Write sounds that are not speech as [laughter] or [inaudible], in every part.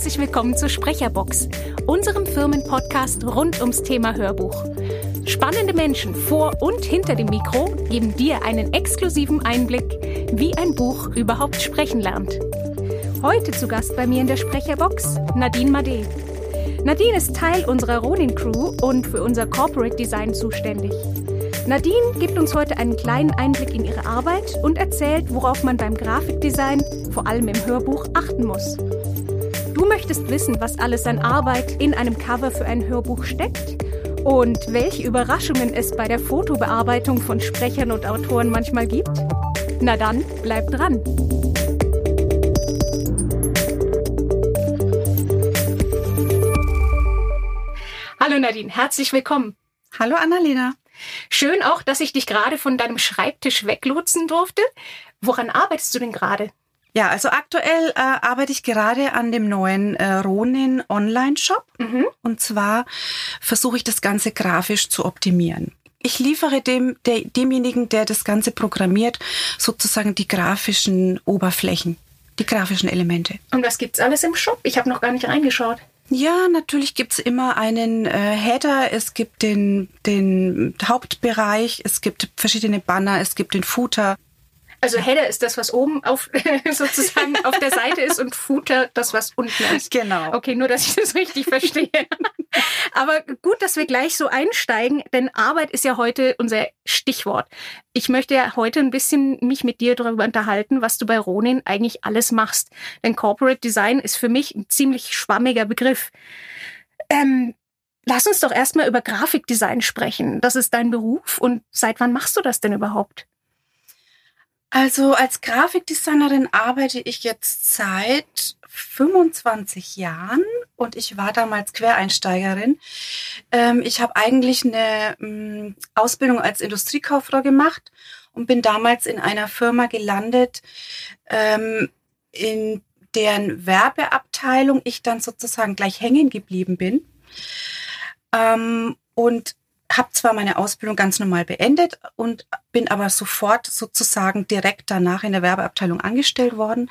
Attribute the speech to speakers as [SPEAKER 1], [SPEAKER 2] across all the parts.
[SPEAKER 1] herzlich willkommen zur Sprecherbox, unserem Firmenpodcast rund ums Thema Hörbuch. Spannende Menschen vor und hinter dem Mikro geben dir einen exklusiven Einblick, wie ein Buch überhaupt sprechen lernt. Heute zu Gast bei mir in der Sprecherbox Nadine Made. Nadine ist Teil unserer Ronin-Crew und für unser Corporate Design zuständig. Nadine gibt uns heute einen kleinen Einblick in ihre Arbeit und erzählt, worauf man beim Grafikdesign, vor allem im Hörbuch, achten muss. Du möchtest wissen, was alles an Arbeit in einem Cover für ein Hörbuch steckt und welche Überraschungen es bei der Fotobearbeitung von Sprechern und Autoren manchmal gibt? Na dann, bleib dran! Hallo Nadine, herzlich willkommen.
[SPEAKER 2] Hallo Annalena.
[SPEAKER 1] Schön auch, dass ich dich gerade von deinem Schreibtisch weglotsen durfte. Woran arbeitest du denn gerade?
[SPEAKER 2] Ja, also aktuell äh, arbeite ich gerade an dem neuen äh, Ronin Online-Shop. Mhm. Und zwar versuche ich das Ganze grafisch zu optimieren. Ich liefere dem, der, demjenigen, der das Ganze programmiert, sozusagen die grafischen Oberflächen, die grafischen Elemente.
[SPEAKER 1] Und was gibt's alles im Shop? Ich habe noch gar nicht reingeschaut.
[SPEAKER 2] Ja, natürlich gibt's immer einen äh, Header, es gibt den, den Hauptbereich, es gibt verschiedene Banner, es gibt den Footer.
[SPEAKER 1] Also Header ist das, was oben auf [laughs] sozusagen auf der Seite ist und Footer das, was unten ist.
[SPEAKER 2] Genau.
[SPEAKER 1] Okay, nur dass ich das richtig verstehe. [laughs] Aber gut, dass wir gleich so einsteigen, denn Arbeit ist ja heute unser Stichwort. Ich möchte ja heute ein bisschen mich mit dir darüber unterhalten, was du bei Ronin eigentlich alles machst. Denn Corporate Design ist für mich ein ziemlich schwammiger Begriff. Ähm, lass uns doch erstmal über Grafikdesign sprechen. Das ist dein Beruf und seit wann machst du das denn überhaupt?
[SPEAKER 2] Also als Grafikdesignerin arbeite ich jetzt seit 25 Jahren und ich war damals Quereinsteigerin. Ähm, ich habe eigentlich eine mm, Ausbildung als Industriekauffrau gemacht und bin damals in einer Firma gelandet, ähm, in deren Werbeabteilung ich dann sozusagen gleich hängen geblieben bin. Ähm, und habe zwar meine Ausbildung ganz normal beendet und bin aber sofort sozusagen direkt danach in der Werbeabteilung angestellt worden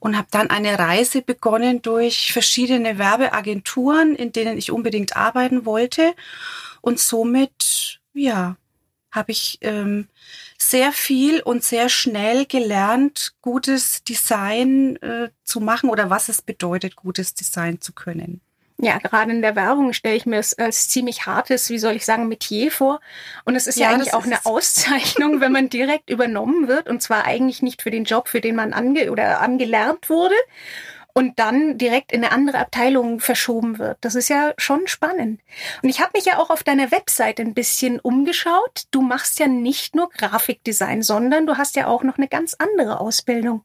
[SPEAKER 2] und habe dann eine Reise begonnen durch verschiedene Werbeagenturen, in denen ich unbedingt arbeiten wollte und somit ja habe ich ähm, sehr viel und sehr schnell gelernt, gutes Design äh, zu machen oder was es bedeutet, gutes Design zu können.
[SPEAKER 1] Ja, gerade in der Werbung stelle ich mir es als ziemlich hartes, wie soll ich sagen, Metier vor. Und es ist ja, ja eigentlich auch eine Auszeichnung, wenn man direkt übernommen wird. Und zwar eigentlich nicht für den Job, für den man ange oder angelernt wurde. Und dann direkt in eine andere Abteilung verschoben wird. Das ist ja schon spannend. Und ich habe mich ja auch auf deiner Website ein bisschen umgeschaut. Du machst ja nicht nur Grafikdesign, sondern du hast ja auch noch eine ganz andere Ausbildung.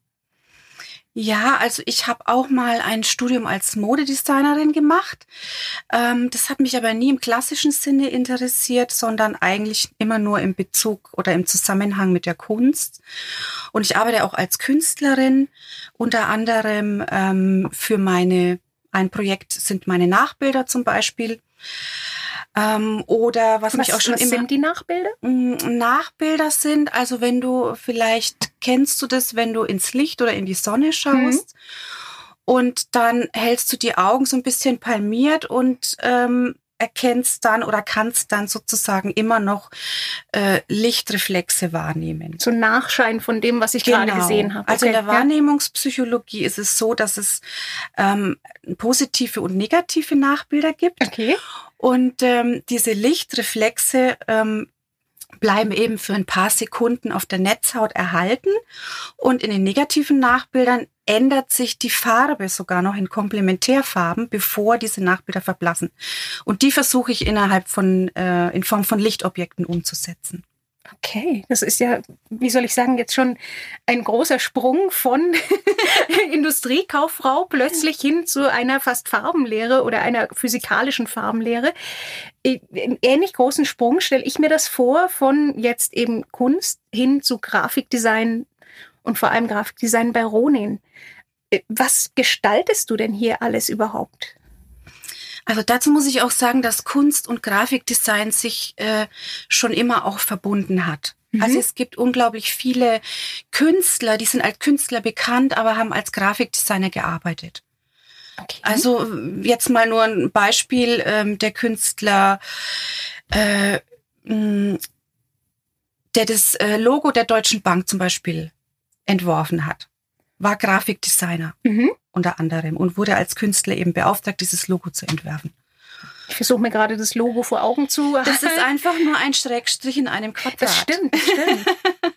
[SPEAKER 2] Ja, also ich habe auch mal ein Studium als Modedesignerin gemacht. Ähm, das hat mich aber nie im klassischen Sinne interessiert, sondern eigentlich immer nur im Bezug oder im Zusammenhang mit der Kunst. Und ich arbeite auch als Künstlerin, unter anderem ähm, für meine, ein Projekt sind meine Nachbilder zum Beispiel. Ähm, oder was, was mich auch schon
[SPEAKER 1] was
[SPEAKER 2] immer.
[SPEAKER 1] sind die Nachbilder?
[SPEAKER 2] Mm, Nachbilder sind, also wenn du vielleicht kennst du das, wenn du ins Licht oder in die Sonne schaust. Mhm. Und dann hältst du die Augen so ein bisschen palmiert und ähm, erkennst dann oder kannst dann sozusagen immer noch äh, Lichtreflexe wahrnehmen.
[SPEAKER 1] So Nachschein von dem, was ich genau. gerade gesehen habe.
[SPEAKER 2] Also in der Wahrnehmungspsychologie ist es so, dass es ähm, positive und negative Nachbilder gibt.
[SPEAKER 1] Okay.
[SPEAKER 2] Und ähm, diese Lichtreflexe ähm, bleiben eben für ein paar Sekunden auf der Netzhaut erhalten und in den negativen Nachbildern ändert sich die Farbe sogar noch in Komplementärfarben, bevor diese Nachbilder verblassen. Und die versuche ich innerhalb von, äh, in Form von Lichtobjekten umzusetzen.
[SPEAKER 1] Okay, das ist ja, wie soll ich sagen, jetzt schon ein großer Sprung von [laughs] Industriekauffrau plötzlich hin zu einer fast Farbenlehre oder einer physikalischen Farbenlehre. Einen ähnlich großen Sprung stelle ich mir das vor von jetzt eben Kunst hin zu Grafikdesign und vor allem Grafikdesign bei Ronin. Was gestaltest du denn hier alles überhaupt?
[SPEAKER 2] Also dazu muss ich auch sagen, dass Kunst und Grafikdesign sich äh, schon immer auch verbunden hat. Mhm. Also es gibt unglaublich viele Künstler, die sind als Künstler bekannt, aber haben als Grafikdesigner gearbeitet. Okay. Also jetzt mal nur ein Beispiel, ähm, der Künstler, äh, mh, der das äh, Logo der Deutschen Bank zum Beispiel entworfen hat, war Grafikdesigner mhm. unter anderem und wurde als Künstler eben beauftragt, dieses Logo zu entwerfen.
[SPEAKER 1] Ich versuche mir gerade das Logo vor Augen zu.
[SPEAKER 2] Das ist einfach nur ein Schrägstrich in einem Quadrat.
[SPEAKER 1] Das stimmt, stimmt.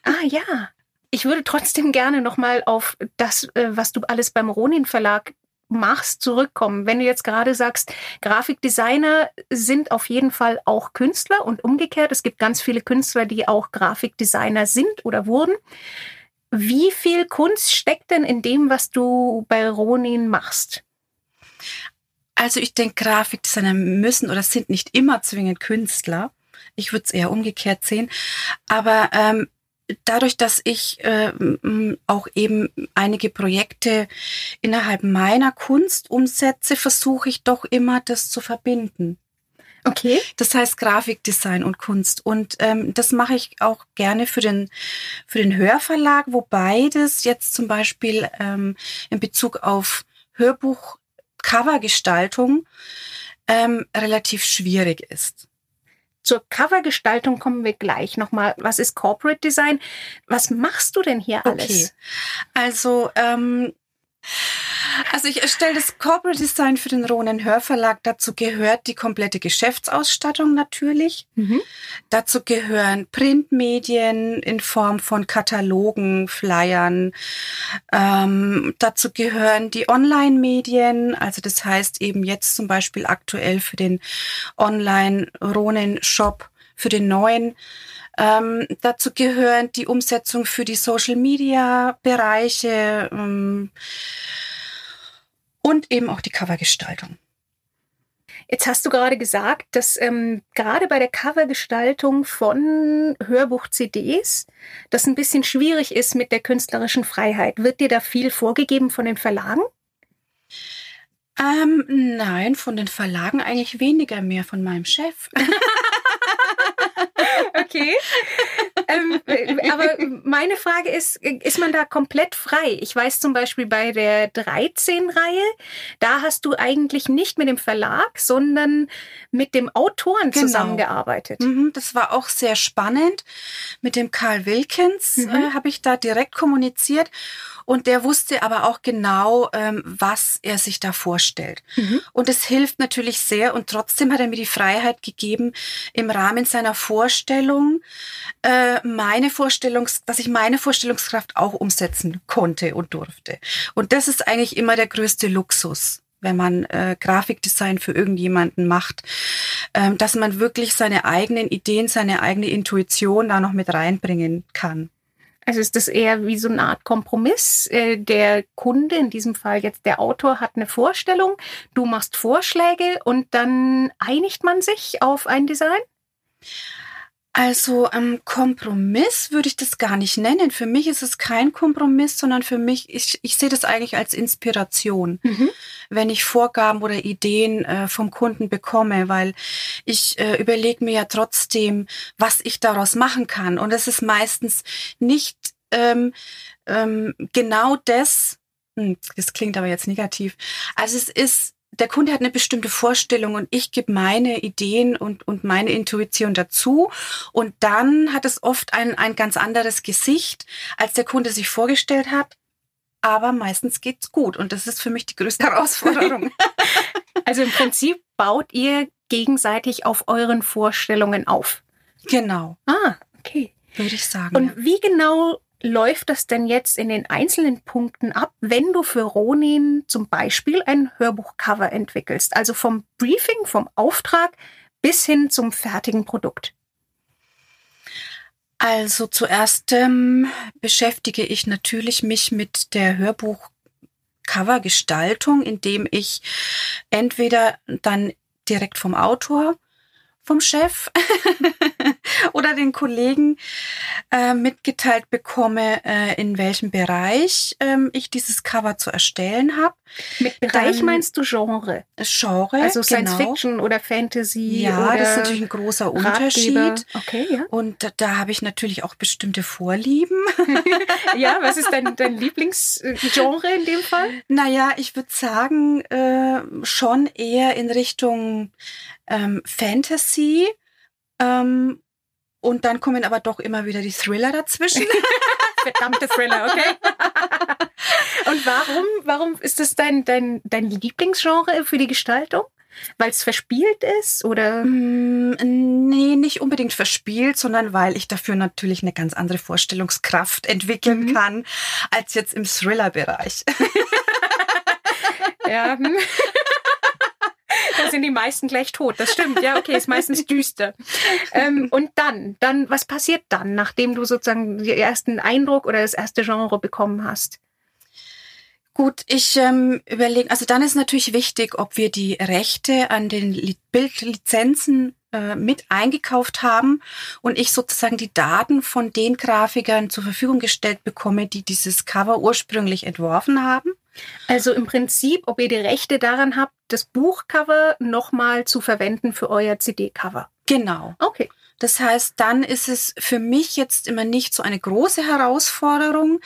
[SPEAKER 1] ah ja. Ich würde trotzdem gerne nochmal auf das, äh, was du alles beim Ronin Verlag machst, zurückkommen. Wenn du jetzt gerade sagst, Grafikdesigner sind auf jeden Fall auch Künstler und umgekehrt, es gibt ganz viele Künstler, die auch Grafikdesigner sind oder wurden. Wie viel Kunst steckt denn in dem, was du bei Ronin machst?
[SPEAKER 2] Also ich denke, Grafikdesigner müssen oder sind nicht immer zwingend Künstler. Ich würde es eher umgekehrt sehen. Aber ähm, dadurch, dass ich äh, auch eben einige Projekte innerhalb meiner Kunst umsetze, versuche ich doch immer, das zu verbinden.
[SPEAKER 1] Okay.
[SPEAKER 2] Das heißt Grafikdesign und Kunst. Und ähm, das mache ich auch gerne für den, für den Hörverlag, wobei das jetzt zum Beispiel ähm, in Bezug auf Hörbuch Covergestaltung ähm, relativ schwierig ist.
[SPEAKER 1] Zur Covergestaltung kommen wir gleich nochmal. Was ist Corporate Design? Was machst du denn hier alles? Okay.
[SPEAKER 2] Also ähm, also ich erstelle das Corporate Design für den Ronen Hörverlag. Dazu gehört die komplette Geschäftsausstattung natürlich. Mhm. Dazu gehören Printmedien in Form von Katalogen, Flyern. Ähm, dazu gehören die Online-Medien. Also das heißt eben jetzt zum Beispiel aktuell für den Online-Ronen-Shop, für den neuen ähm, dazu gehören die Umsetzung für die Social-Media-Bereiche ähm, und eben auch die Covergestaltung.
[SPEAKER 1] Jetzt hast du gerade gesagt, dass ähm, gerade bei der Covergestaltung von Hörbuch-CDs das ein bisschen schwierig ist mit der künstlerischen Freiheit. Wird dir da viel vorgegeben von den Verlagen?
[SPEAKER 2] Ähm, nein, von den Verlagen eigentlich weniger mehr von meinem Chef. [laughs]
[SPEAKER 1] okay. ähm, aber meine Frage ist, ist man da komplett frei? Ich weiß zum Beispiel bei der 13-Reihe, da hast du eigentlich nicht mit dem Verlag, sondern mit dem Autoren genau. zusammengearbeitet.
[SPEAKER 2] Mhm, das war auch sehr spannend. Mit dem Karl Wilkins mhm. äh, habe ich da direkt kommuniziert. Und der wusste aber auch genau, ähm, was er sich da vorstellt. Mhm. Und es hilft natürlich sehr. Und trotzdem hat er mir die Freiheit gegeben, im Rahmen seiner Vorstellung äh, meine Vorstellungs, dass ich meine Vorstellungskraft auch umsetzen konnte und durfte. Und das ist eigentlich immer der größte Luxus wenn man äh, Grafikdesign für irgendjemanden macht, ähm, dass man wirklich seine eigenen Ideen, seine eigene Intuition da noch mit reinbringen kann.
[SPEAKER 1] Also ist das eher wie so eine Art Kompromiss. Äh, der Kunde, in diesem Fall jetzt der Autor, hat eine Vorstellung, du machst Vorschläge und dann einigt man sich auf ein Design?
[SPEAKER 2] Also ähm, Kompromiss würde ich das gar nicht nennen. Für mich ist es kein Kompromiss, sondern für mich, ich, ich sehe das eigentlich als Inspiration, mhm. wenn ich Vorgaben oder Ideen äh, vom Kunden bekomme, weil ich äh, überlege mir ja trotzdem, was ich daraus machen kann. Und es ist meistens nicht ähm, ähm, genau das, hm, das klingt aber jetzt negativ. Also es ist der Kunde hat eine bestimmte Vorstellung und ich gebe meine Ideen und, und meine Intuition dazu. Und dann hat es oft ein, ein ganz anderes Gesicht, als der Kunde sich vorgestellt hat. Aber meistens geht's gut. Und das ist für mich die größte [laughs] Herausforderung. [laughs]
[SPEAKER 1] also im Prinzip baut ihr gegenseitig auf euren Vorstellungen auf.
[SPEAKER 2] Genau.
[SPEAKER 1] Ah, okay.
[SPEAKER 2] Würde ich sagen.
[SPEAKER 1] Und ja. wie genau läuft das denn jetzt in den einzelnen Punkten ab, wenn du für Ronin zum Beispiel ein Hörbuchcover entwickelst? Also vom Briefing, vom Auftrag bis hin zum fertigen Produkt.
[SPEAKER 2] Also zuerst ähm, beschäftige ich natürlich mich mit der Hörbuchcovergestaltung, indem ich entweder dann direkt vom Autor vom Chef [laughs] [laughs] oder den Kollegen äh, mitgeteilt bekomme, äh, in welchem Bereich ähm, ich dieses Cover zu erstellen habe.
[SPEAKER 1] Mit Bereich Dann, meinst du Genre?
[SPEAKER 2] Genre,
[SPEAKER 1] also Science genau. Fiction oder Fantasy.
[SPEAKER 2] Ja,
[SPEAKER 1] oder
[SPEAKER 2] das ist natürlich ein großer Unterschied.
[SPEAKER 1] Ratgeber. Okay, ja.
[SPEAKER 2] Und da, da habe ich natürlich auch bestimmte Vorlieben. [laughs]
[SPEAKER 1] ja, was ist dein, dein [laughs] Lieblingsgenre in dem Fall?
[SPEAKER 2] Naja, ich würde sagen, äh, schon eher in Richtung ähm, Fantasy. Ähm, und dann kommen aber doch immer wieder die Thriller dazwischen. [laughs]
[SPEAKER 1] Verdammte Thriller, okay. [laughs] Und warum, warum ist das dein, dein, dein Lieblingsgenre für die Gestaltung? Weil es verspielt ist oder?
[SPEAKER 2] Mm, nee, nicht unbedingt verspielt, sondern weil ich dafür natürlich eine ganz andere Vorstellungskraft entwickeln mhm. kann als jetzt im Thriller-Bereich. [laughs]
[SPEAKER 1] ja. Hm. da sind die meisten gleich tot. Das stimmt, ja, okay, ist meistens düster. Ähm, und dann, dann, was passiert dann, nachdem du sozusagen den ersten Eindruck oder das erste Genre bekommen hast?
[SPEAKER 2] Gut, ich ähm, überlege, also dann ist natürlich wichtig, ob wir die Rechte an den Bildlizenzen äh, mit eingekauft haben und ich sozusagen die Daten von den Grafikern zur Verfügung gestellt bekomme, die dieses Cover ursprünglich entworfen haben.
[SPEAKER 1] Also im Prinzip, ob ihr die Rechte daran habt, das Buchcover nochmal zu verwenden für euer CD-Cover.
[SPEAKER 2] Genau.
[SPEAKER 1] Okay.
[SPEAKER 2] Das heißt, dann ist es für mich jetzt immer nicht so eine große Herausforderung,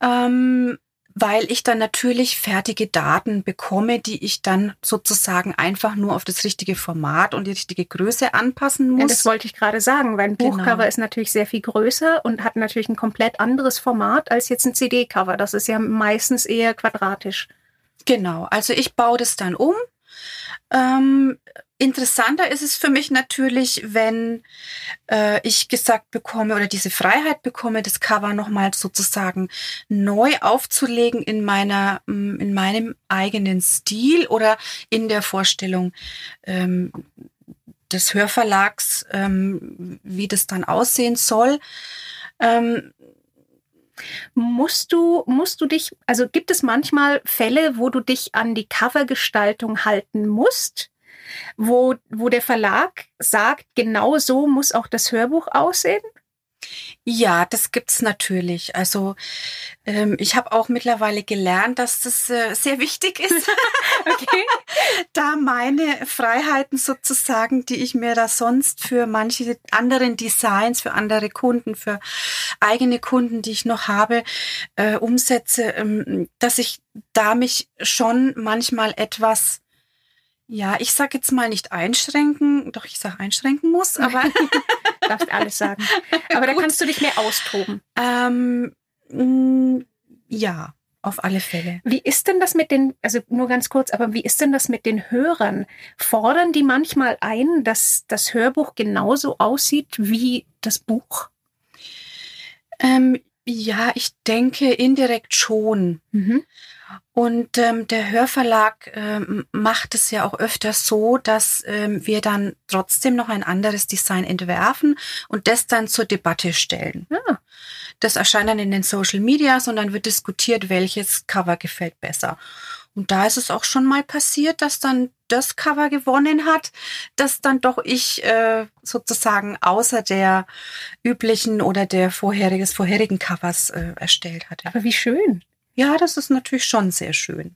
[SPEAKER 2] ähm, weil ich dann natürlich fertige Daten bekomme, die ich dann sozusagen einfach nur auf das richtige Format und die richtige Größe anpassen muss. Ja,
[SPEAKER 1] das wollte ich gerade sagen, weil ein genau. Buchcover ist natürlich sehr viel größer und hat natürlich ein komplett anderes Format als jetzt ein CD-Cover. Das ist ja meistens eher quadratisch.
[SPEAKER 2] Genau, also ich baue das dann um. Ähm, Interessanter ist es für mich natürlich, wenn äh, ich gesagt bekomme oder diese Freiheit bekomme, das Cover nochmal sozusagen neu aufzulegen in meiner, mm, in meinem eigenen Stil oder in der Vorstellung ähm, des Hörverlags, ähm, wie das dann aussehen soll. Ähm,
[SPEAKER 1] Musst du, musst du dich, also gibt es manchmal Fälle, wo du dich an die Covergestaltung halten musst? Wo, wo der Verlag sagt, genau so muss auch das Hörbuch aussehen?
[SPEAKER 2] Ja, das gibt's natürlich. Also ähm, ich habe auch mittlerweile gelernt, dass das äh, sehr wichtig ist. [laughs] okay. da meine Freiheiten sozusagen, die ich mir da sonst für manche anderen Designs, für andere Kunden, für eigene Kunden, die ich noch habe, äh, umsetze, ähm, dass ich da mich schon manchmal etwas ja, ich sag jetzt mal nicht einschränken, doch ich sag einschränken muss, [laughs] aber [laughs]
[SPEAKER 1] darfst alles sagen. Aber da kannst du dich mehr austoben.
[SPEAKER 2] Ähm, mm, ja, auf alle Fälle.
[SPEAKER 1] Wie ist denn das mit den, also nur ganz kurz, aber wie ist denn das mit den Hörern? Fordern die manchmal ein, dass das Hörbuch genauso aussieht wie das Buch?
[SPEAKER 2] Ähm, ja, ich denke indirekt schon. Mhm. Und ähm, der Hörverlag ähm, macht es ja auch öfters so, dass ähm, wir dann trotzdem noch ein anderes Design entwerfen und das dann zur Debatte stellen. Ja. Das erscheint dann in den Social Media, sondern wird diskutiert, welches Cover gefällt besser. Und da ist es auch schon mal passiert, dass dann das Cover gewonnen hat, das dann doch ich äh, sozusagen außer der üblichen oder der vorheriges vorherigen Covers äh, erstellt hatte.
[SPEAKER 1] Aber wie schön.
[SPEAKER 2] Ja, das ist natürlich schon sehr schön.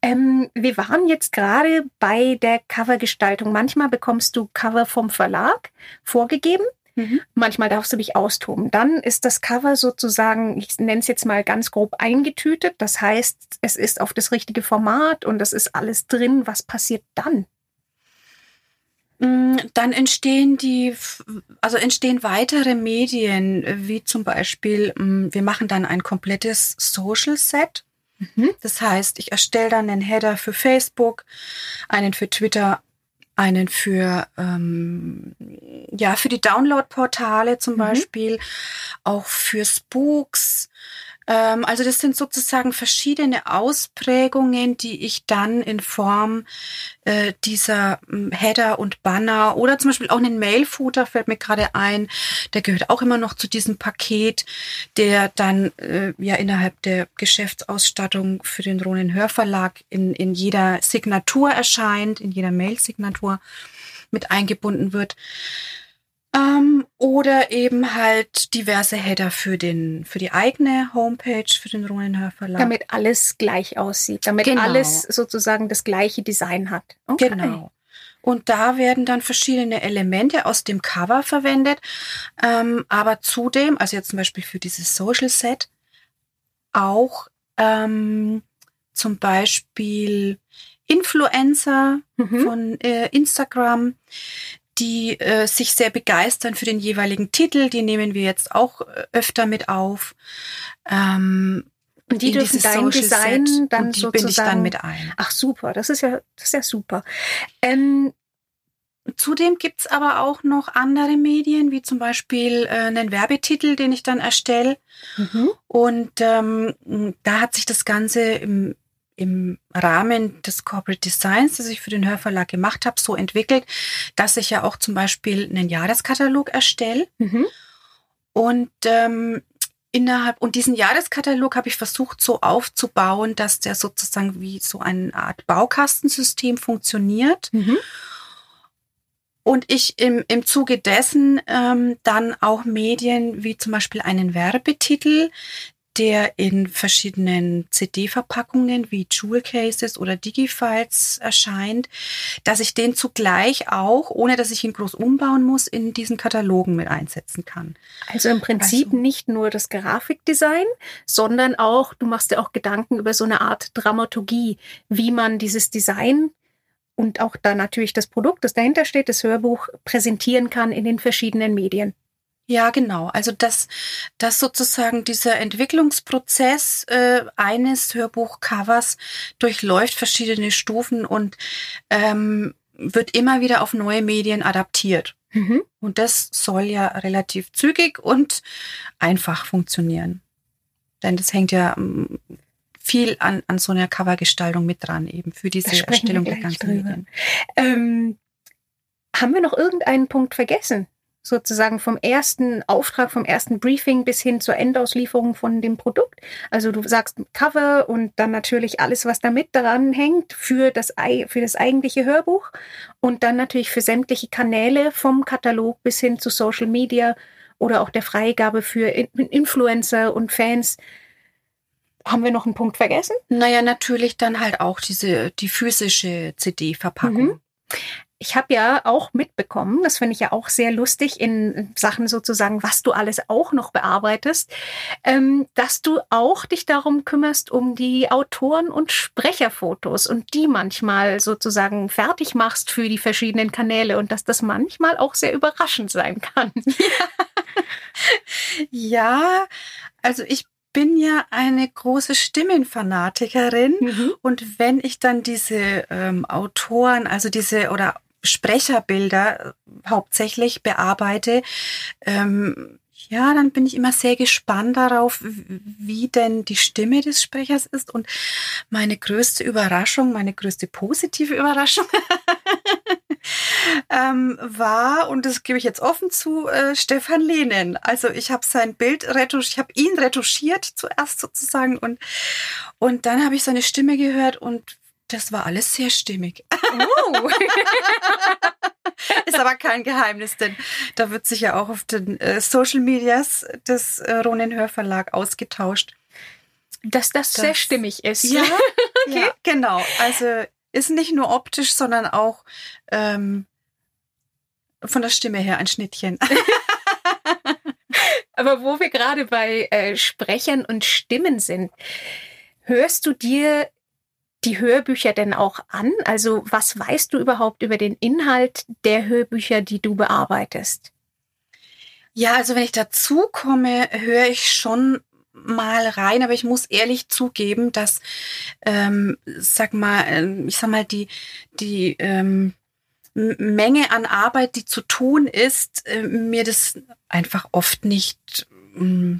[SPEAKER 1] Ähm, wir waren jetzt gerade bei der Covergestaltung. Manchmal bekommst du Cover vom Verlag vorgegeben. Mhm. Manchmal darfst du dich austoben. Dann ist das Cover sozusagen, ich nenne es jetzt mal ganz grob eingetütet. Das heißt, es ist auf das richtige Format und es ist alles drin. Was passiert dann?
[SPEAKER 2] Mm, dann entstehen die, also entstehen weitere Medien, wie zum Beispiel, mm, wir machen dann ein komplettes Social Set. Mhm. Das heißt, ich erstelle dann einen Header für Facebook, einen für Twitter, einen für ähm, ja für die Download-Portale zum mhm. Beispiel, auch für Spooks, also das sind sozusagen verschiedene Ausprägungen, die ich dann in Form äh, dieser hm, Header und Banner oder zum Beispiel auch einen Mail-Footer fällt mir gerade ein. Der gehört auch immer noch zu diesem Paket, der dann äh, ja innerhalb der Geschäftsausstattung für den Ronen Hörverlag in, in jeder Signatur erscheint, in jeder Mail-Signatur mit eingebunden wird. Ähm, oder eben halt diverse Header für den für die eigene Homepage für den Runenhör Verlag.
[SPEAKER 1] Damit alles gleich aussieht, damit genau. alles sozusagen das gleiche Design hat.
[SPEAKER 2] Okay. Genau. Und da werden dann verschiedene Elemente aus dem Cover verwendet. Ähm, aber zudem, also jetzt zum Beispiel für dieses Social Set, auch ähm, zum Beispiel Influencer mhm. von äh, Instagram, die äh, sich sehr begeistern für den jeweiligen Titel. Die nehmen wir jetzt auch äh, öfter mit auf.
[SPEAKER 1] Ähm, und die dürfen dein Design Set dann
[SPEAKER 2] und die
[SPEAKER 1] sozusagen.
[SPEAKER 2] Bin ich dann mit ein.
[SPEAKER 1] Ach super, das ist ja, das ist ja super. Ähm,
[SPEAKER 2] Zudem gibt's aber auch noch andere Medien, wie zum Beispiel äh, einen Werbetitel, den ich dann erstelle. Mhm. Und ähm, da hat sich das Ganze im, im Rahmen des Corporate Designs, das ich für den Hörverlag gemacht habe, so entwickelt, dass ich ja auch zum Beispiel einen Jahreskatalog erstelle. Mhm. Und ähm, innerhalb und diesen Jahreskatalog habe ich versucht so aufzubauen, dass der sozusagen wie so eine Art Baukastensystem funktioniert. Mhm und ich im, im Zuge dessen ähm, dann auch Medien wie zum Beispiel einen Werbetitel, der in verschiedenen CD-Verpackungen wie Jewel Cases oder Digifiles erscheint, dass ich den zugleich auch, ohne dass ich ihn groß umbauen muss, in diesen Katalogen mit einsetzen kann.
[SPEAKER 1] Also im Prinzip also, nicht nur das Grafikdesign, sondern auch, du machst dir auch Gedanken über so eine Art Dramaturgie, wie man dieses Design und auch da natürlich das Produkt, das dahinter steht, das Hörbuch, präsentieren kann in den verschiedenen Medien.
[SPEAKER 2] Ja, genau. Also dass, dass sozusagen dieser Entwicklungsprozess äh, eines Hörbuchcovers durchläuft verschiedene Stufen und ähm, wird immer wieder auf neue Medien adaptiert. Mhm. Und das soll ja relativ zügig und einfach funktionieren. Denn das hängt ja ähm, viel an, an so einer Covergestaltung mit dran, eben für diese Erstellung der ganzen Medien.
[SPEAKER 1] Ähm, haben wir noch irgendeinen Punkt vergessen? Sozusagen vom ersten Auftrag, vom ersten Briefing bis hin zur Endauslieferung von dem Produkt. Also du sagst Cover und dann natürlich alles, was damit dran hängt für das, für das eigentliche Hörbuch und dann natürlich für sämtliche Kanäle vom Katalog bis hin zu Social Media oder auch der Freigabe für Influencer und Fans. Haben wir noch einen Punkt vergessen?
[SPEAKER 2] Naja, natürlich dann halt auch diese, die physische CD-Verpackung. Mhm.
[SPEAKER 1] Ich habe ja auch mitbekommen, das finde ich ja auch sehr lustig in Sachen sozusagen, was du alles auch noch bearbeitest, ähm, dass du auch dich darum kümmerst, um die Autoren- und Sprecherfotos und die manchmal sozusagen fertig machst für die verschiedenen Kanäle und dass das manchmal auch sehr überraschend sein kann. [laughs] [laughs]
[SPEAKER 2] ja, also ich bin ja eine große Stimmenfanatikerin mhm. und wenn ich dann diese ähm, Autoren, also diese oder Sprecherbilder äh, hauptsächlich bearbeite, ähm, ja, dann bin ich immer sehr gespannt darauf, wie denn die Stimme des Sprechers ist. Und meine größte Überraschung, meine größte positive Überraschung [laughs] ähm, war, und das gebe ich jetzt offen zu, äh, Stefan Lehnen. Also ich habe sein Bild retuschiert, ich habe ihn retuschiert zuerst sozusagen und, und dann habe ich seine Stimme gehört und das war alles sehr stimmig. [laughs] Oh. [laughs] Ist aber kein Geheimnis, denn da wird sich ja auch auf den äh, Social Medias des äh, Ronen Hörverlag ausgetauscht.
[SPEAKER 1] Dass das, das sehr stimmig ist.
[SPEAKER 2] Ja, [laughs] okay. ja, genau. Also ist nicht nur optisch, sondern auch ähm, von der Stimme her ein Schnittchen.
[SPEAKER 1] Aber wo wir gerade bei äh, Sprechern und Stimmen sind, hörst du dir die Hörbücher denn auch an? Also was weißt du überhaupt über den Inhalt der Hörbücher, die du bearbeitest?
[SPEAKER 2] Ja, also wenn ich dazu komme, höre ich schon mal rein, aber ich muss ehrlich zugeben, dass, ähm, sag mal, ähm, ich sag mal, die, die ähm, Menge an Arbeit, die zu tun ist, äh, mir das einfach oft nicht, äh,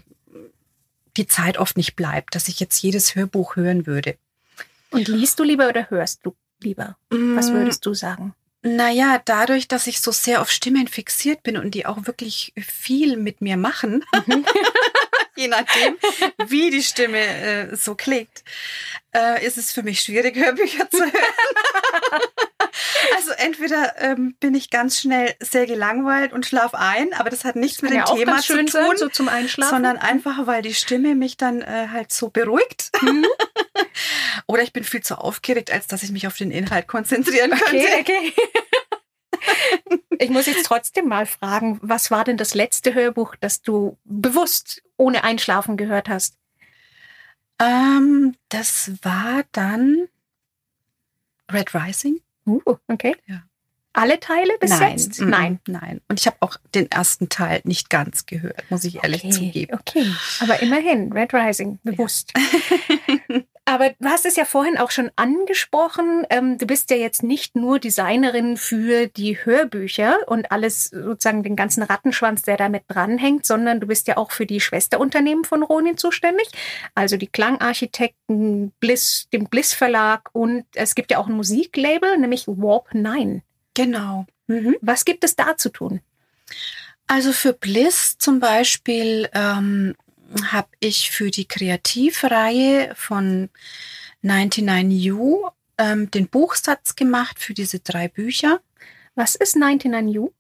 [SPEAKER 2] die Zeit oft nicht bleibt, dass ich jetzt jedes Hörbuch hören würde.
[SPEAKER 1] Und liest du lieber oder hörst du lieber? Was mm. würdest du sagen?
[SPEAKER 2] Naja, dadurch, dass ich so sehr auf Stimmen fixiert bin und die auch wirklich viel mit mir machen, mhm. [laughs] je nachdem, wie die Stimme äh, so klingt, äh, ist es für mich schwierig, Hörbücher [laughs] zu hören. [laughs] also entweder ähm, bin ich ganz schnell sehr gelangweilt und schlaf ein, aber das hat nichts
[SPEAKER 1] das
[SPEAKER 2] mit dem
[SPEAKER 1] ja
[SPEAKER 2] Thema zu tun,
[SPEAKER 1] sein, so zum Einschlafen.
[SPEAKER 2] sondern einfach, weil die Stimme mich dann äh, halt so beruhigt. Mhm. [laughs] Oder ich bin viel zu aufgeregt, als dass ich mich auf den Inhalt konzentrieren könnte.
[SPEAKER 1] Okay, okay. ich muss jetzt trotzdem mal fragen, was war denn das letzte Hörbuch, das du bewusst ohne Einschlafen gehört hast?
[SPEAKER 2] Ähm, das war dann Red Rising.
[SPEAKER 1] Uh, okay.
[SPEAKER 2] Ja.
[SPEAKER 1] Alle Teile bis
[SPEAKER 2] nein,
[SPEAKER 1] jetzt?
[SPEAKER 2] Mm, nein, nein. Und ich habe auch den ersten Teil nicht ganz gehört, muss ich ehrlich
[SPEAKER 1] okay,
[SPEAKER 2] zugeben.
[SPEAKER 1] Okay, aber immerhin, Red Rising, bewusst. Ja. [laughs] aber du hast es ja vorhin auch schon angesprochen. Ähm, du bist ja jetzt nicht nur Designerin für die Hörbücher und alles sozusagen den ganzen Rattenschwanz, der damit dranhängt, sondern du bist ja auch für die Schwesterunternehmen von Ronin zuständig. Also die Klangarchitekten, Bliss, den Bliss Verlag und es gibt ja auch ein Musiklabel, nämlich Warp 9.
[SPEAKER 2] Genau.
[SPEAKER 1] Mhm. Was gibt es da zu tun?
[SPEAKER 2] Also für Bliss zum Beispiel ähm, habe ich für die Kreativreihe von 99U ähm, den Buchsatz gemacht für diese drei Bücher.
[SPEAKER 1] Was ist 99U?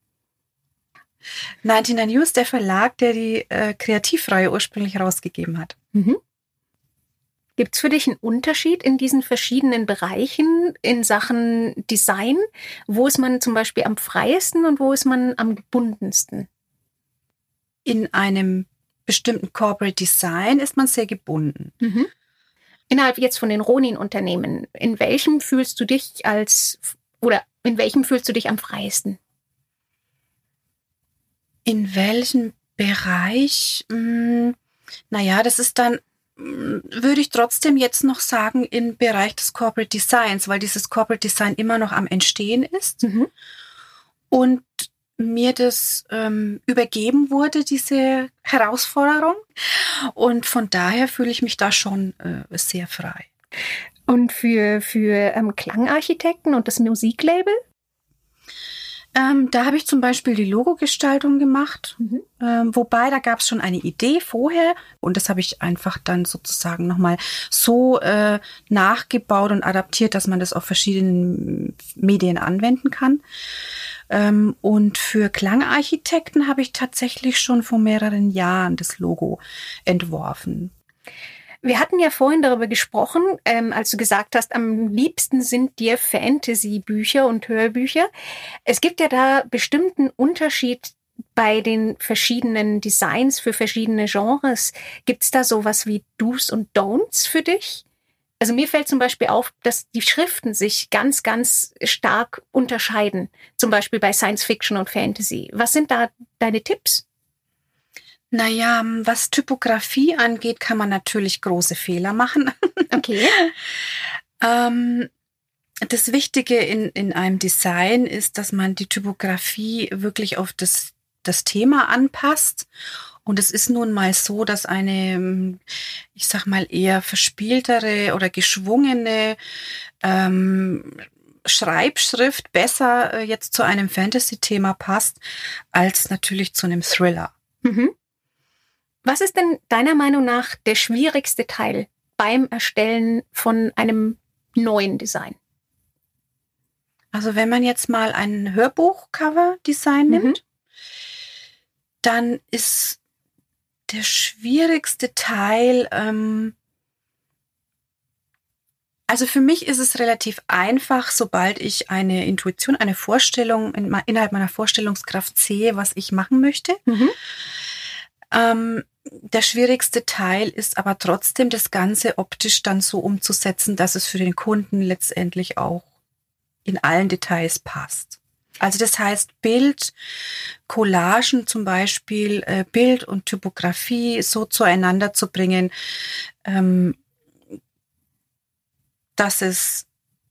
[SPEAKER 2] 99U ist der Verlag, der die äh, Kreativreihe ursprünglich rausgegeben hat.
[SPEAKER 1] Mhm. Gibt es für dich einen Unterschied in diesen verschiedenen Bereichen in Sachen Design? Wo ist man zum Beispiel am freiesten und wo ist man am gebundensten?
[SPEAKER 2] In einem bestimmten Corporate Design ist man sehr gebunden.
[SPEAKER 1] Mhm. Innerhalb jetzt von den Ronin-Unternehmen, in welchem fühlst du dich als oder in welchem fühlst du dich am freiesten?
[SPEAKER 2] In welchem Bereich? Hm, naja, das ist dann würde ich trotzdem jetzt noch sagen im Bereich des Corporate Designs, weil dieses Corporate Design immer noch am Entstehen ist
[SPEAKER 1] Mhm.
[SPEAKER 2] und mir das ähm, übergeben wurde, diese Herausforderung. Und von daher fühle ich mich da schon äh, sehr frei.
[SPEAKER 1] Und für, für ähm, Klangarchitekten und das Musiklabel?
[SPEAKER 2] Ähm, da habe ich zum Beispiel die Logogestaltung gemacht,
[SPEAKER 1] Mhm.
[SPEAKER 2] ähm, wobei da gab es schon eine Idee vorher und das habe ich einfach dann sozusagen nochmal so äh, nachgebaut und adaptiert, dass man das auf verschiedenen Medien anwenden kann. Ähm, und für Klangarchitekten habe ich tatsächlich schon vor mehreren Jahren das Logo entworfen.
[SPEAKER 1] Wir hatten ja vorhin darüber gesprochen, ähm, als du gesagt hast, am liebsten sind dir Fantasy-Bücher und Hörbücher. Es gibt ja da bestimmten Unterschied bei den verschiedenen Designs für verschiedene Genres. Gibt es da sowas wie Do's und Don'ts für dich? Also mir fällt zum Beispiel auf, dass die Schriften sich ganz, ganz stark unterscheiden. Zum Beispiel bei Science Fiction und Fantasy. Was sind da deine Tipps?
[SPEAKER 2] Naja, was Typografie angeht, kann man natürlich große Fehler machen. [laughs]
[SPEAKER 1] Okay.
[SPEAKER 2] ähm, das Wichtige in, in einem Design ist, dass man die Typografie wirklich auf das, das Thema anpasst. Und es ist nun mal so, dass eine, ich sag mal, eher verspieltere oder geschwungene ähm, Schreibschrift besser äh, jetzt zu einem Fantasy-Thema passt, als natürlich zu einem Thriller.
[SPEAKER 1] Mhm. Was ist denn deiner Meinung nach der schwierigste Teil beim Erstellen von einem neuen Design?
[SPEAKER 2] Also wenn man jetzt mal ein Hörbuch-Cover-Design
[SPEAKER 1] Mhm.
[SPEAKER 2] nimmt, dann ist der schwierigste Teil, ähm, also für mich ist es relativ einfach, sobald ich eine Intuition, eine Vorstellung in, innerhalb meiner Vorstellungskraft sehe, was ich machen möchte.
[SPEAKER 1] Mhm.
[SPEAKER 2] Ähm, der schwierigste Teil ist aber trotzdem, das Ganze optisch dann so umzusetzen, dass es für den Kunden letztendlich auch in allen Details passt. Also das heißt, Bild, Collagen zum Beispiel, äh, Bild und Typografie so zueinander zu bringen, ähm, dass es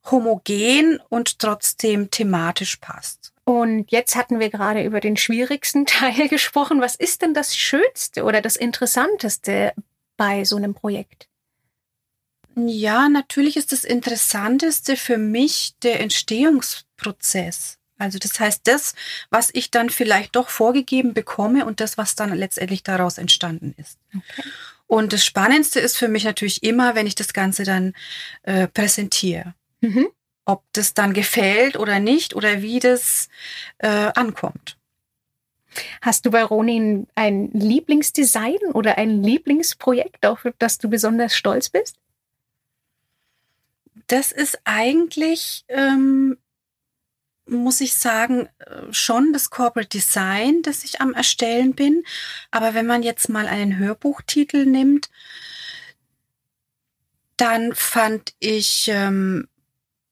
[SPEAKER 2] homogen und trotzdem thematisch passt.
[SPEAKER 1] Und jetzt hatten wir gerade über den schwierigsten [laughs] Teil gesprochen. Was ist denn das Schönste oder das Interessanteste bei so einem Projekt?
[SPEAKER 2] Ja, natürlich ist das Interessanteste für mich der Entstehungsprozess. Also das heißt, das, was ich dann vielleicht doch vorgegeben bekomme und das, was dann letztendlich daraus entstanden ist.
[SPEAKER 1] Okay.
[SPEAKER 2] Und das Spannendste ist für mich natürlich immer, wenn ich das Ganze dann äh, präsentiere.
[SPEAKER 1] Mhm.
[SPEAKER 2] Ob das dann gefällt oder nicht oder wie das äh, ankommt.
[SPEAKER 1] Hast du bei Ronin ein Lieblingsdesign oder ein Lieblingsprojekt, auf das du besonders stolz bist?
[SPEAKER 2] Das ist eigentlich, ähm, muss ich sagen, äh, schon das Corporate Design, das ich am Erstellen bin. Aber wenn man jetzt mal einen Hörbuchtitel nimmt, dann fand ich ähm,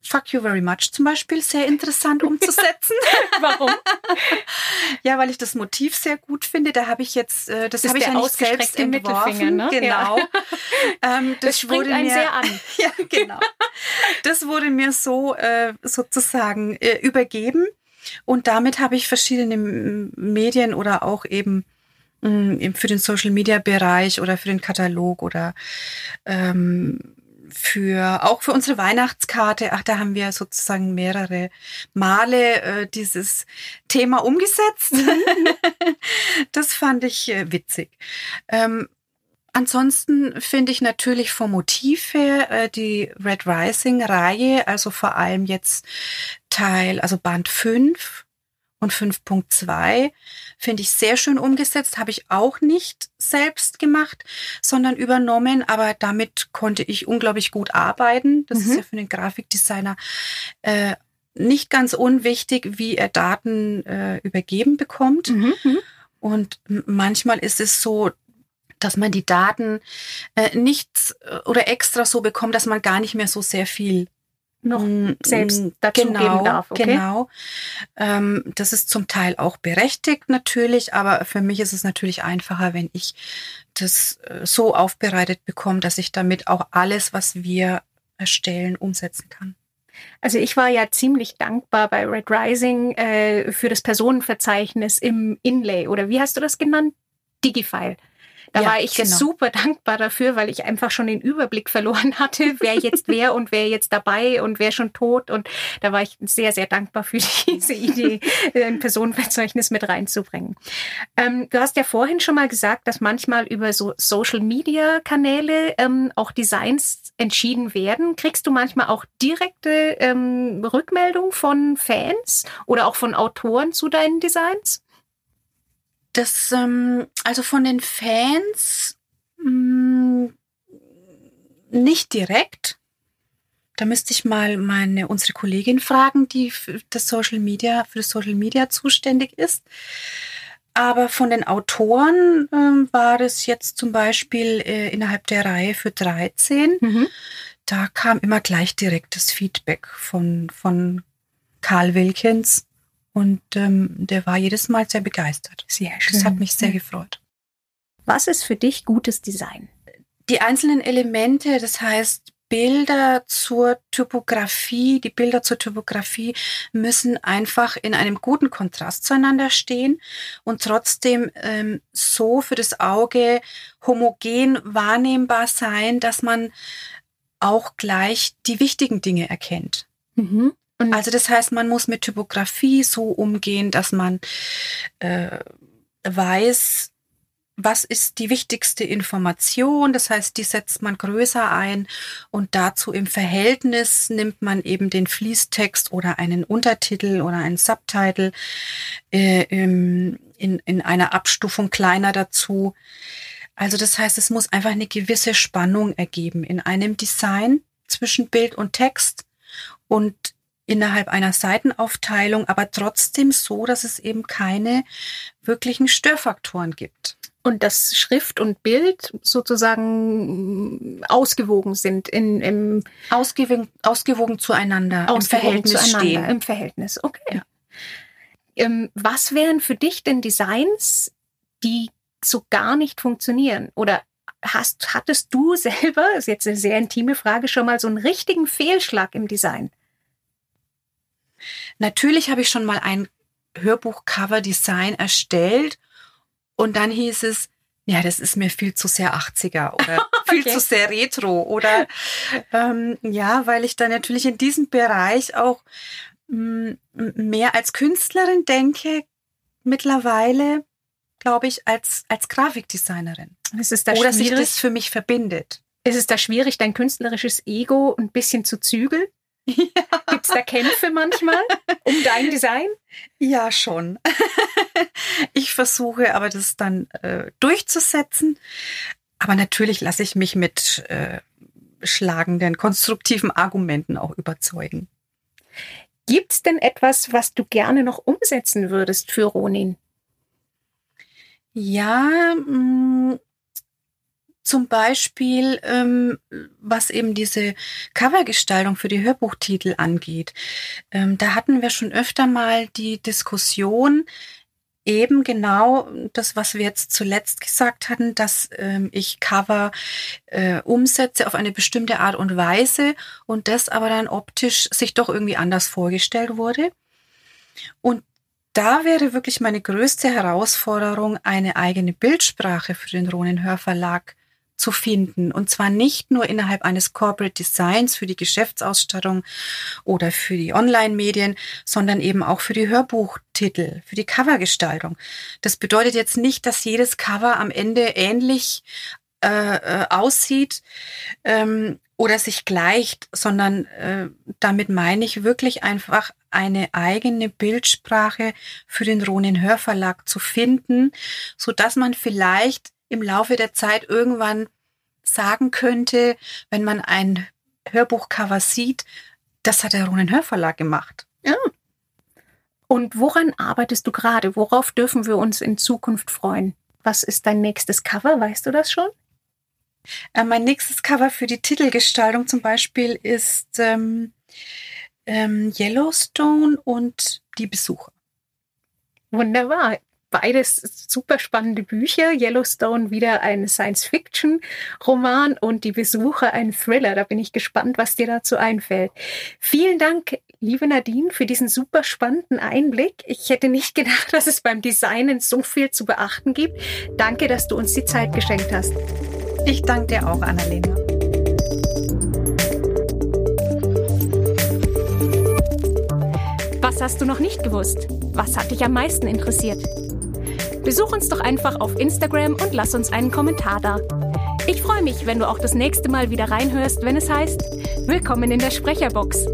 [SPEAKER 2] Fuck You Very Much zum Beispiel sehr interessant umzusetzen. [laughs]
[SPEAKER 1] Warum? [laughs]
[SPEAKER 2] ja, weil ich das Motiv sehr gut finde. Da habe ich jetzt, äh, das, das habe ich ja nicht selbst entworfen.
[SPEAKER 1] Ne?
[SPEAKER 2] Genau. Ja. [laughs]
[SPEAKER 1] Ähm, das, das springt einen mir, sehr an.
[SPEAKER 2] ja, genau. Das wurde mir so äh, sozusagen äh, übergeben. Und damit habe ich verschiedene Medien oder auch eben mm, für den Social Media Bereich oder für den Katalog oder ähm, für auch für unsere Weihnachtskarte, ach, da haben wir sozusagen mehrere Male äh, dieses Thema umgesetzt. [laughs] das fand ich äh, witzig. Ähm, ansonsten finde ich natürlich vom Motiv her äh, die Red Rising Reihe, also vor allem jetzt Teil, also Band 5 und 5.2 finde ich sehr schön umgesetzt, habe ich auch nicht selbst gemacht, sondern übernommen, aber damit konnte ich unglaublich gut arbeiten. Das mhm. ist ja für den Grafikdesigner äh, nicht ganz unwichtig, wie er Daten äh, übergeben bekommt. Mhm. mhm. Und manchmal ist es so, dass man die Daten äh, nicht äh, oder extra so bekommt, dass man gar nicht mehr so sehr viel
[SPEAKER 1] noch mm, selbst mm, dazugeben genau, darf. Okay?
[SPEAKER 2] Genau. Ähm, das ist zum Teil auch berechtigt natürlich, aber für mich ist es natürlich einfacher, wenn ich das äh, so aufbereitet bekomme, dass ich damit auch alles, was wir erstellen, umsetzen kann.
[SPEAKER 1] Also ich war ja ziemlich dankbar bei Red Rising äh, für das Personenverzeichnis im Inlay oder wie hast du das genannt? Digifile. Da ja, war ich genau. super [laughs] dankbar dafür, weil ich einfach schon den Überblick verloren hatte, wer jetzt wer und wer jetzt dabei und wer schon tot. Und da war ich sehr, sehr dankbar für [laughs] diese Idee, ein Personenverzeichnis mit reinzubringen. Ähm, du hast ja vorhin schon mal gesagt, dass manchmal über so Social-Media-Kanäle ähm, auch Designs entschieden werden. Kriegst du manchmal auch direkte ähm, Rückmeldung von Fans oder auch von Autoren zu deinen Designs?
[SPEAKER 2] Das, ähm, also von den Fans mh, mm, nicht direkt. Da müsste ich mal meine unsere Kollegin fragen, die für das Social Media für das Social Media zuständig ist. Aber von den Autoren äh, war es jetzt zum Beispiel äh, innerhalb der Reihe für 13. Mhm. Da kam immer gleich direktes Feedback von, von Karl Wilkins. Und ähm, der war jedes Mal sehr begeistert.
[SPEAKER 1] Sehr schön.
[SPEAKER 2] Das hat mich sehr gefreut.
[SPEAKER 1] Was ist für dich gutes Design?
[SPEAKER 2] Die einzelnen Elemente, das heißt Bilder zur Typografie, die Bilder zur Typografie müssen einfach in einem guten Kontrast zueinander stehen und trotzdem ähm, so für das Auge homogen wahrnehmbar sein, dass man auch gleich die wichtigen Dinge erkennt. Mhm. Und also das heißt, man muss mit Typografie so umgehen, dass man äh, weiß, was ist die wichtigste Information. Das heißt, die setzt man größer ein und dazu im Verhältnis nimmt man eben den Fließtext oder einen Untertitel oder einen Subtitle äh, in, in einer Abstufung kleiner dazu. Also das heißt, es muss einfach eine gewisse Spannung ergeben in einem Design zwischen Bild und Text und innerhalb einer Seitenaufteilung, aber trotzdem so, dass es eben keine wirklichen Störfaktoren gibt.
[SPEAKER 1] Und dass Schrift und Bild sozusagen ausgewogen sind in im
[SPEAKER 2] ausgewogen, ausgewogen zueinander
[SPEAKER 1] ausgewogen im Verhältnis zueinander, stehen. Im Verhältnis, okay. Ja. Ähm, was wären für dich denn Designs, die so gar nicht funktionieren? Oder hast, hattest du selber, ist jetzt eine sehr intime Frage, schon mal so einen richtigen Fehlschlag im Design?
[SPEAKER 2] Natürlich habe ich schon mal ein Hörbuch-Cover-Design erstellt und dann hieß es, ja, das ist mir viel zu sehr 80er oder [laughs] viel okay. zu sehr retro oder ähm, ja, weil ich dann natürlich in diesem Bereich auch mh, mm, mehr als Künstlerin denke mittlerweile, glaube ich, als als Grafikdesignerin.
[SPEAKER 1] Es ist da
[SPEAKER 2] oder sich das für mich verbindet.
[SPEAKER 1] Ist es da schwierig, dein künstlerisches Ego ein bisschen zu zügeln? [laughs] Ja. Gibt es da Kämpfe manchmal um dein Design?
[SPEAKER 2] Ja, schon. [laughs] ich versuche aber das dann äh, durchzusetzen. Aber natürlich lasse ich mich mit äh, schlagenden, konstruktiven Argumenten auch überzeugen.
[SPEAKER 1] Gibt es denn etwas, was du gerne noch umsetzen würdest für Ronin?
[SPEAKER 2] Ja, mh, mm, zum Beispiel, ähm, was eben diese Covergestaltung für die Hörbuchtitel angeht. Ähm, da hatten wir schon öfter mal die Diskussion, eben genau das, was wir jetzt zuletzt gesagt hatten, dass ähm, ich Cover äh, umsetze auf eine bestimmte Art und Weise und das aber dann optisch sich doch irgendwie anders vorgestellt wurde. Und da wäre wirklich meine größte Herausforderung, eine eigene Bildsprache für den Ronin Hörverlag zu finden. Und zwar nicht nur innerhalb eines Corporate Designs für die Geschäftsausstattung oder für die Online-Medien, sondern eben auch für die Hörbuchtitel, für die Covergestaltung. Das bedeutet jetzt nicht, dass jedes Cover am Ende ähnlich äh, äh, aussieht ähm, oder sich gleicht, sondern äh, damit meine ich wirklich einfach eine eigene Bildsprache für den Ronin Hörverlag zu finden, so dass man vielleicht im Laufe der Zeit irgendwann sagen könnte, wenn man ein Hörbuchcover sieht, das hat der Ronen Hörverlag gemacht.
[SPEAKER 1] Ja. Und woran arbeitest du gerade? Worauf dürfen wir uns in Zukunft freuen? Was ist dein nächstes Cover? Weißt du das schon?
[SPEAKER 2] Äh, mein nächstes Cover für die Titelgestaltung zum Beispiel ist ähm, ähm, Yellowstone und die Besucher.
[SPEAKER 1] Wunderbar beides super spannende Bücher. Yellowstone wieder ein Science-Fiction-Roman und Die Besucher ein Thriller. Da bin ich gespannt, was dir dazu einfällt. Vielen Dank, liebe Nadine, für diesen super spannenden Einblick. Ich hätte nicht gedacht, [laughs] dass es beim Designen so viel zu beachten gibt. Danke, dass du uns die Zeit geschenkt hast.
[SPEAKER 2] Ich danke dir auch, Annalena.
[SPEAKER 1] Was hast du noch nicht gewusst? Was hat dich am meisten interessiert? Besuch uns doch einfach auf Instagram und lass uns einen Kommentar da. Ich freue mich, wenn du auch das nächste Mal wieder reinhörst, wenn es heißt Willkommen in der Sprecherbox.